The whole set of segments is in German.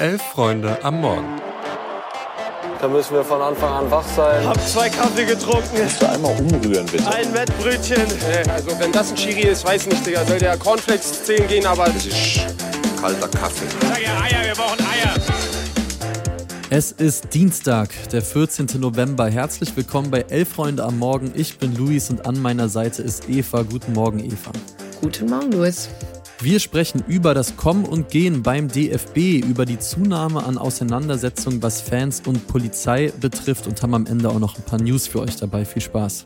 Elf Freunde am Morgen. Da müssen wir von Anfang an wach sein. Hab zwei Kaffee getrunken. Kannst du einmal umrühren, bitte? Ein Wettbrötchen. Also wenn das ein Chiri ist, weiß nicht, Digga. Soll der Cornflakes zählen gehen, aber... Das ist kalter Kaffee. Sag ja Eier, wir brauchen Eier. Es ist Dienstag, der 14. November. Herzlich willkommen bei Elf Freunde am Morgen. Ich bin Luis und an meiner Seite ist Eva. Guten Morgen, Eva. Guten Morgen, Luis. Wir sprechen über das Kommen und Gehen beim DFB, über die Zunahme an Auseinandersetzungen, was Fans und Polizei betrifft und haben am Ende auch noch ein paar News für euch dabei. Viel Spaß.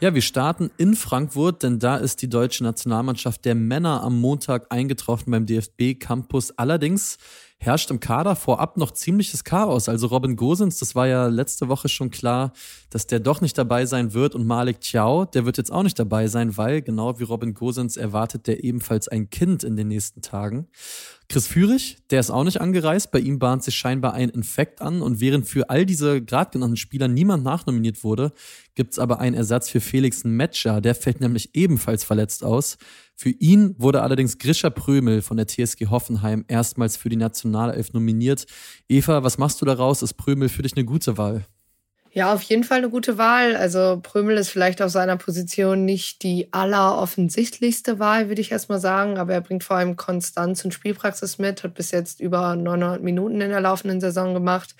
Ja, wir starten in Frankfurt, denn da ist die deutsche Nationalmannschaft der Männer am Montag eingetroffen beim DFB Campus. Allerdings herrscht im Kader vorab noch ziemliches Chaos. Also Robin Gosens, das war ja letzte Woche schon klar, dass der doch nicht dabei sein wird. Und Malik Chiao, der wird jetzt auch nicht dabei sein, weil genau wie Robin Gosens erwartet der ebenfalls ein Kind in den nächsten Tagen. Chris Führig, der ist auch nicht angereist. Bei ihm bahnt sich scheinbar ein Infekt an. Und während für all diese gerade genannten Spieler niemand nachnominiert wurde, gibt's aber einen Ersatz für Felix Metscher. Der fällt nämlich ebenfalls verletzt aus. Für ihn wurde allerdings Grisha Prömel von der TSG Hoffenheim erstmals für die Nationalelf nominiert. Eva, was machst du daraus? Ist Prömel für dich eine gute Wahl? Ja, auf jeden Fall eine gute Wahl. Also Prömel ist vielleicht auf seiner Position nicht die alleroffensichtlichste Wahl, würde ich erstmal sagen. Aber er bringt vor allem Konstanz und Spielpraxis mit, hat bis jetzt über 900 Minuten in der laufenden Saison gemacht.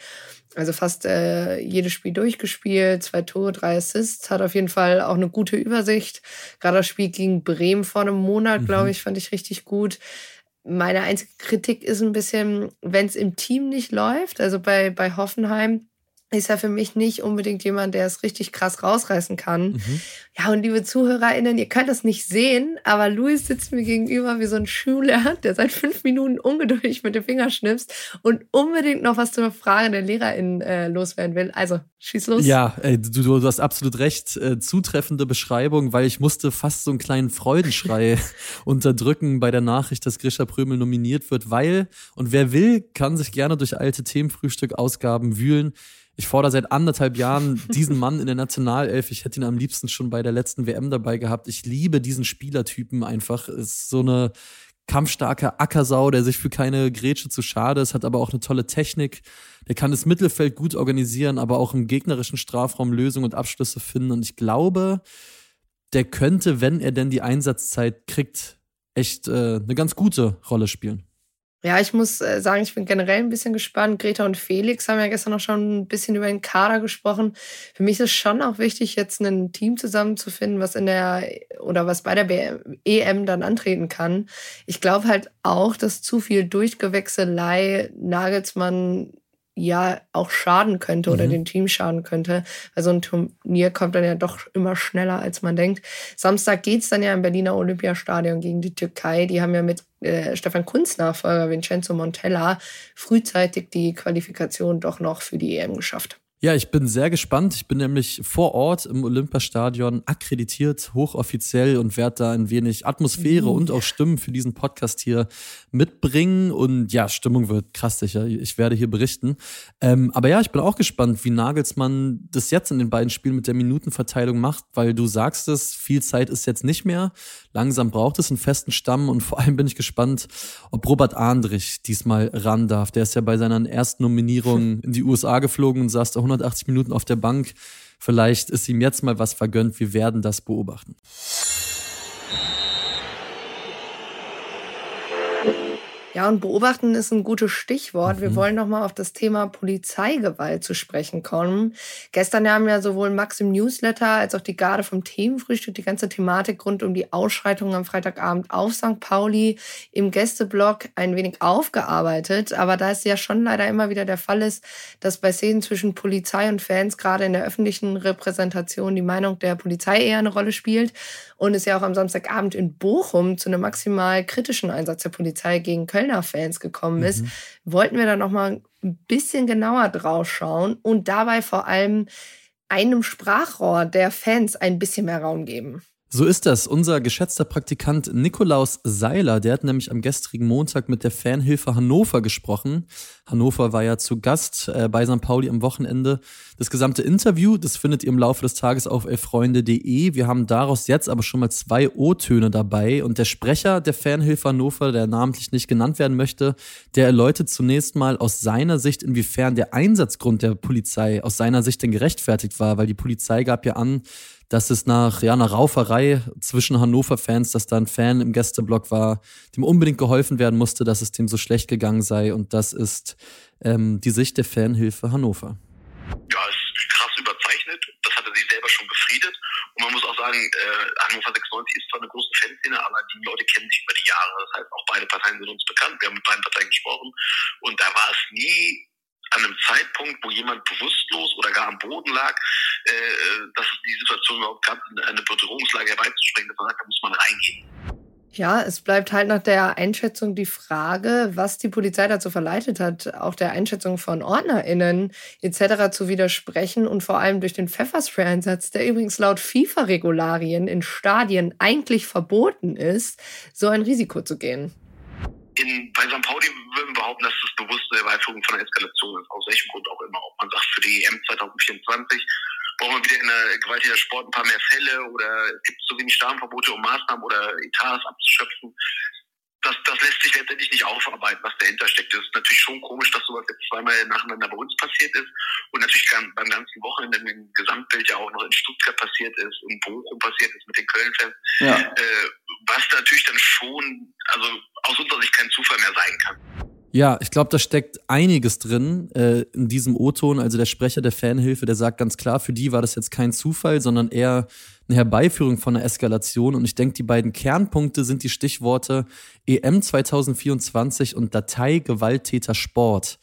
Also fast äh, jedes Spiel durchgespielt, zwei Tore, drei Assists, hat auf jeden Fall auch eine gute Übersicht. Gerade das Spiel gegen Bremen vor einem Monat, mhm. glaube ich, fand ich richtig gut. Meine einzige Kritik ist ein bisschen, wenn es im Team nicht läuft, also bei, bei Hoffenheim, ist er für mich nicht unbedingt jemand, der es richtig krass rausreißen kann. Mhm. Ja, und liebe ZuhörerInnen, ihr könnt das nicht sehen, aber Luis sitzt mir gegenüber wie so ein Schüler, der seit fünf Minuten ungeduldig mit dem Finger schnipst und unbedingt noch was zur Frage der LehrerInnen äh, loswerden will. Also, schieß los. Ja, ey, du, du hast absolut recht. Äh, zutreffende Beschreibung, weil ich musste fast so einen kleinen Freudenschrei unterdrücken bei der Nachricht, dass Grisha Prömel nominiert wird, weil, und wer will, kann sich gerne durch alte Themenfrühstück-Ausgaben wühlen. Ich fordere seit anderthalb Jahren diesen Mann in der Nationalelf. Ich hätte ihn am liebsten schon bei der letzten WM dabei gehabt. Ich liebe diesen Spielertypen einfach. Ist so eine kampfstarke Ackersau, der sich für keine Grätsche zu schade ist, hat aber auch eine tolle Technik. Der kann das Mittelfeld gut organisieren, aber auch im gegnerischen Strafraum Lösungen und Abschlüsse finden. Und ich glaube, der könnte, wenn er denn die Einsatzzeit kriegt, echt äh, eine ganz gute Rolle spielen. Ja, ich muss äh, sagen, ich bin generell ein bisschen gespannt. Greta und Felix haben ja gestern noch schon ein bisschen über den Kader gesprochen. Für mich ist es schon auch wichtig, jetzt ein Team zusammenzufinden, was in der oder was bei der EM dann antreten kann. Ich glaube halt auch, dass zu viel Durchgewechselei Nagelsmann ja auch schaden könnte oder mhm. dem Team schaden könnte. Weil so ein Turnier kommt dann ja doch immer schneller, als man denkt. Samstag geht's dann ja im Berliner Olympiastadion gegen die Türkei. Die haben ja mit äh, Stefan Kunz Nachfolger Vincenzo Montella frühzeitig die Qualifikation doch noch für die EM geschafft. Ja, ich bin sehr gespannt. Ich bin nämlich vor Ort im Olympiastadion akkreditiert, hochoffiziell und werde da ein wenig Atmosphäre mhm. und auch Stimmen für diesen Podcast hier mitbringen. Und ja, Stimmung wird krass sicher. Ich werde hier berichten. Ähm, aber ja, ich bin auch gespannt, wie Nagelsmann das jetzt in den beiden Spielen mit der Minutenverteilung macht, weil du sagst es, viel Zeit ist jetzt nicht mehr. Langsam braucht es einen festen Stamm und vor allem bin ich gespannt, ob Robert Andrich diesmal ran darf. Der ist ja bei seiner ersten Nominierung in die USA geflogen und saß da 180 Minuten auf der Bank. Vielleicht ist ihm jetzt mal was vergönnt. Wir werden das beobachten. Ja, und beobachten ist ein gutes Stichwort. Mhm. Wir wollen nochmal auf das Thema Polizeigewalt zu sprechen kommen. Gestern haben ja sowohl Max im Newsletter als auch die Garde vom Themenfrühstück die ganze Thematik rund um die Ausschreitungen am Freitagabend auf St. Pauli im Gästeblog ein wenig aufgearbeitet. Aber da es ja schon leider immer wieder der Fall ist, dass bei Szenen zwischen Polizei und Fans gerade in der öffentlichen Repräsentation die Meinung der Polizei eher eine Rolle spielt und es ja auch am Samstagabend in Bochum zu einem maximal kritischen Einsatz der Polizei gegen Köln Kölner Fans gekommen ist, mhm. wollten wir da noch mal ein bisschen genauer drauf schauen und dabei vor allem einem Sprachrohr der Fans ein bisschen mehr Raum geben. So ist das. Unser geschätzter Praktikant Nikolaus Seiler, der hat nämlich am gestrigen Montag mit der Fanhilfe Hannover gesprochen. Hannover war ja zu Gast äh, bei St. Pauli am Wochenende. Das gesamte Interview, das findet ihr im Laufe des Tages auf elfreunde.de. Wir haben daraus jetzt aber schon mal zwei O-Töne dabei und der Sprecher der Fanhilfe Hannover, der namentlich nicht genannt werden möchte, der erläutert zunächst mal aus seiner Sicht, inwiefern der Einsatzgrund der Polizei aus seiner Sicht denn gerechtfertigt war, weil die Polizei gab ja an, dass es nach ja, einer Rauferei zwischen Hannover-Fans, dass da ein Fan im Gästeblock war, dem unbedingt geholfen werden musste, dass es dem so schlecht gegangen sei. Und das ist ähm, die Sicht der Fanhilfe Hannover. Ja, ist krass überzeichnet. Das hat er sich selber schon befriedet. Und man muss auch sagen, äh, Hannover 96 ist zwar eine große Fanszene, aber die Leute kennen sich über die Jahre. Das heißt, auch beide Parteien sind uns bekannt. Wir haben mit beiden Parteien gesprochen. Und da war es nie an einem Zeitpunkt, wo jemand bewusstlos oder gar am Boden lag, äh, dass es die Situation überhaupt gab, eine Bedrohungslage herbeizuspringen, da muss man reingehen. Ja, es bleibt halt nach der Einschätzung die Frage, was die Polizei dazu verleitet hat, auch der Einschätzung von OrdnerInnen etc. zu widersprechen und vor allem durch den Pfefferspray-Einsatz, der übrigens laut FIFA-Regularien in Stadien eigentlich verboten ist, so ein Risiko zu gehen in, bei St. Pauli würden wir behaupten, dass das bewusste Herbeiführung von einer Eskalation ist, aus welchem Grund auch immer. Ob man sagt, für die EM 2024 brauchen wir wieder in der gewaltigen Sport ein paar mehr Fälle oder es gibt zu wenig Starmverbote, um Maßnahmen oder Etats abzuschöpfen das, das lässt sich letztendlich nicht aufarbeiten, was dahinter steckt. Es ist natürlich schon komisch, dass sowas jetzt zweimal nacheinander bei uns passiert ist und natürlich beim ganzen Wochenende im Gesamtbild ja auch noch in Stuttgart passiert ist, in Bochum passiert ist mit den Köln-Fans. Ja. Äh, was natürlich dann schon, also aus unserer Sicht kein Zufall mehr sein kann. Ja, ich glaube, da steckt einiges drin äh, in diesem O-Ton. Also der Sprecher der Fanhilfe, der sagt ganz klar, für die war das jetzt kein Zufall, sondern eher eine Herbeiführung von einer Eskalation. Und ich denke, die beiden Kernpunkte sind die Stichworte EM 2024 und Datei Gewalttäter Sport.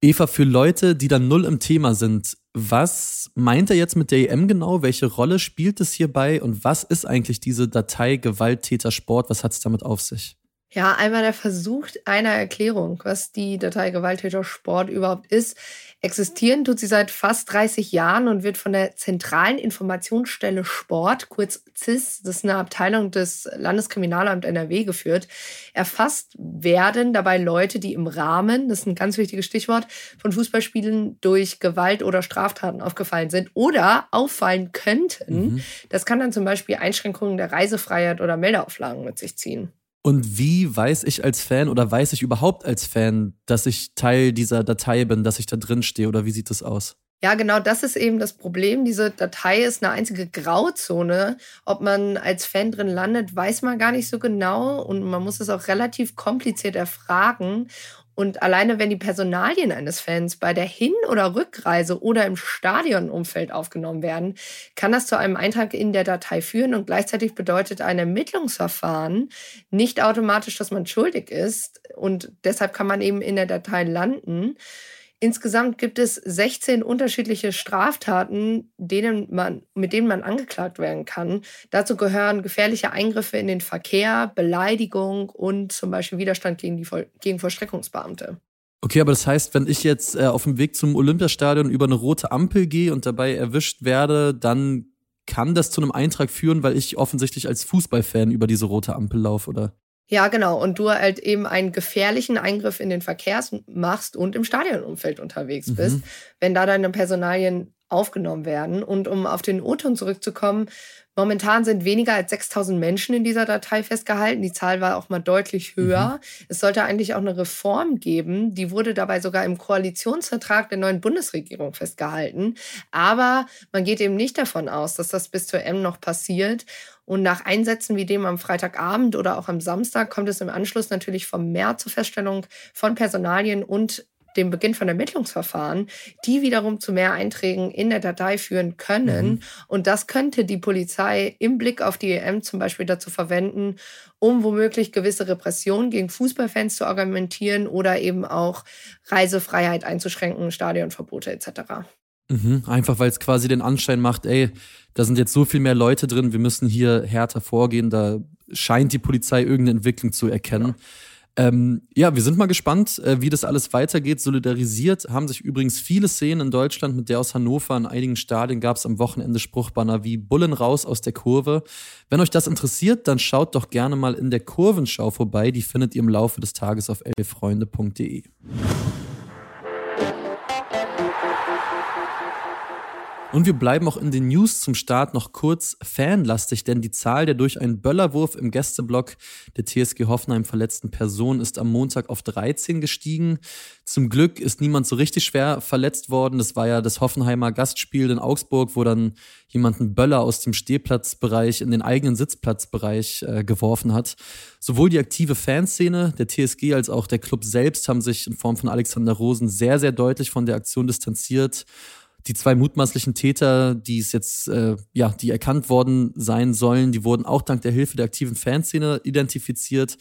Eva, für Leute, die da null im Thema sind, was meint er jetzt mit der EM genau? Welche Rolle spielt es hierbei? Und was ist eigentlich diese Datei Gewalttäter Sport? Was hat es damit auf sich? Ja, einmal der Versuch einer Erklärung, was die Datei Gewalttäter Sport überhaupt ist. Existieren tut sie seit fast 30 Jahren und wird von der Zentralen Informationsstelle Sport, kurz CIS, das ist eine Abteilung des Landeskriminalamt NRW geführt. Erfasst werden dabei Leute, die im Rahmen, das ist ein ganz wichtiges Stichwort, von Fußballspielen durch Gewalt oder Straftaten aufgefallen sind oder auffallen könnten. Mhm. Das kann dann zum Beispiel Einschränkungen der Reisefreiheit oder Meldeauflagen mit sich ziehen. Und wie weiß ich als Fan oder weiß ich überhaupt als Fan, dass ich Teil dieser Datei bin, dass ich da drin stehe oder wie sieht das aus? Ja, genau, das ist eben das Problem. Diese Datei ist eine einzige Grauzone. Ob man als Fan drin landet, weiß man gar nicht so genau und man muss es auch relativ kompliziert erfragen. Und alleine wenn die Personalien eines Fans bei der Hin- oder Rückreise oder im Stadionumfeld aufgenommen werden, kann das zu einem Eintrag in der Datei führen und gleichzeitig bedeutet ein Ermittlungsverfahren nicht automatisch, dass man schuldig ist und deshalb kann man eben in der Datei landen. Insgesamt gibt es 16 unterschiedliche Straftaten, denen man, mit denen man angeklagt werden kann. Dazu gehören gefährliche Eingriffe in den Verkehr, Beleidigung und zum Beispiel Widerstand gegen, die, gegen Vollstreckungsbeamte. Okay, aber das heißt, wenn ich jetzt äh, auf dem Weg zum Olympiastadion über eine rote Ampel gehe und dabei erwischt werde, dann kann das zu einem Eintrag führen, weil ich offensichtlich als Fußballfan über diese rote Ampel laufe, oder? Ja, genau. Und du halt eben einen gefährlichen Eingriff in den Verkehr machst und im Stadionumfeld unterwegs bist, mhm. wenn da deine Personalien aufgenommen werden. Und um auf den O-Ton zurückzukommen, momentan sind weniger als 6000 Menschen in dieser Datei festgehalten. Die Zahl war auch mal deutlich höher. Mhm. Es sollte eigentlich auch eine Reform geben. Die wurde dabei sogar im Koalitionsvertrag der neuen Bundesregierung festgehalten. Aber man geht eben nicht davon aus, dass das bis zur M noch passiert. Und nach Einsätzen wie dem am Freitagabend oder auch am Samstag kommt es im Anschluss natürlich vermehrt zur Feststellung von Personalien und dem Beginn von Ermittlungsverfahren, die wiederum zu mehr Einträgen in der Datei führen können. Mhm. Und das könnte die Polizei im Blick auf die EM zum Beispiel dazu verwenden, um womöglich gewisse Repressionen gegen Fußballfans zu argumentieren oder eben auch Reisefreiheit einzuschränken, Stadionverbote etc. Mhm, einfach weil es quasi den Anschein macht, ey, da sind jetzt so viel mehr Leute drin, wir müssen hier härter vorgehen, da scheint die Polizei irgendeine Entwicklung zu erkennen. Ähm, ja, wir sind mal gespannt, äh, wie das alles weitergeht. Solidarisiert haben sich übrigens viele Szenen in Deutschland mit der aus Hannover. In einigen Stadien gab es am Wochenende Spruchbanner wie Bullen raus aus der Kurve. Wenn euch das interessiert, dann schaut doch gerne mal in der Kurvenschau vorbei. Die findet ihr im Laufe des Tages auf elffreunde.de. Und wir bleiben auch in den News zum Start noch kurz fanlastig, denn die Zahl der durch einen Böllerwurf im Gästeblock der TSG Hoffenheim verletzten Personen ist am Montag auf 13 gestiegen. Zum Glück ist niemand so richtig schwer verletzt worden. Das war ja das Hoffenheimer Gastspiel in Augsburg, wo dann jemand einen Böller aus dem Stehplatzbereich in den eigenen Sitzplatzbereich äh, geworfen hat. Sowohl die aktive Fanszene der TSG als auch der Club selbst haben sich in Form von Alexander Rosen sehr, sehr deutlich von der Aktion distanziert die zwei mutmaßlichen Täter, die es jetzt, äh, ja, die erkannt worden sein sollen, die wurden auch dank der Hilfe der aktiven Fanszene identifiziert.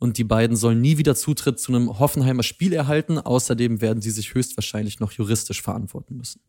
Und die beiden sollen nie wieder Zutritt zu einem Hoffenheimer Spiel erhalten. Außerdem werden sie sich höchstwahrscheinlich noch juristisch verantworten müssen.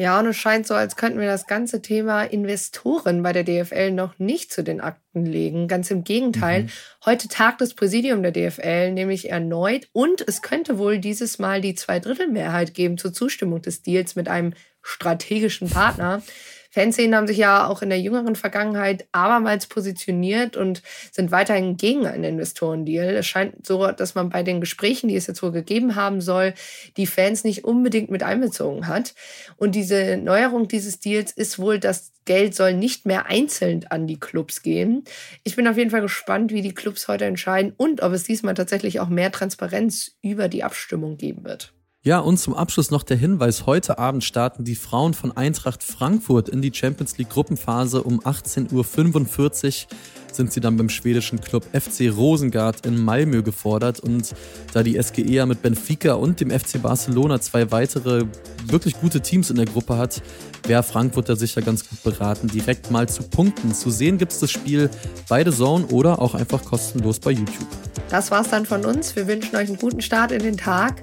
Ja, und es scheint so, als könnten wir das ganze Thema Investoren bei der DFL noch nicht zu den Akten legen. Ganz im Gegenteil. Mhm. Heute tagt das Präsidium der DFL nämlich erneut und es könnte wohl dieses Mal die Zweidrittelmehrheit geben zur Zustimmung des Deals mit einem strategischen Partner. Fanszenen haben sich ja auch in der jüngeren Vergangenheit abermals positioniert und sind weiterhin gegen einen Investorendeal. Es scheint so, dass man bei den Gesprächen, die es jetzt wohl gegeben haben soll, die Fans nicht unbedingt mit einbezogen hat. Und diese Neuerung dieses Deals ist wohl, das Geld soll nicht mehr einzeln an die Clubs gehen. Ich bin auf jeden Fall gespannt, wie die Clubs heute entscheiden und ob es diesmal tatsächlich auch mehr Transparenz über die Abstimmung geben wird. Ja, und zum Abschluss noch der Hinweis, heute Abend starten die Frauen von Eintracht Frankfurt in die Champions League Gruppenphase. Um 18.45 Uhr sind sie dann beim schwedischen Club FC Rosengard in Malmö gefordert. Und da die SGE ja mit Benfica und dem FC Barcelona zwei weitere wirklich gute Teams in der Gruppe hat, wäre Frankfurt da sicher ganz gut beraten, direkt mal zu punkten. Zu sehen gibt es das Spiel bei The Zone oder auch einfach kostenlos bei YouTube. Das war's dann von uns. Wir wünschen euch einen guten Start in den Tag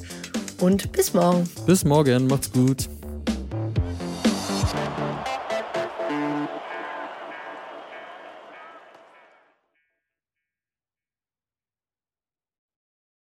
und bis morgen. Bis morgen, macht's gut.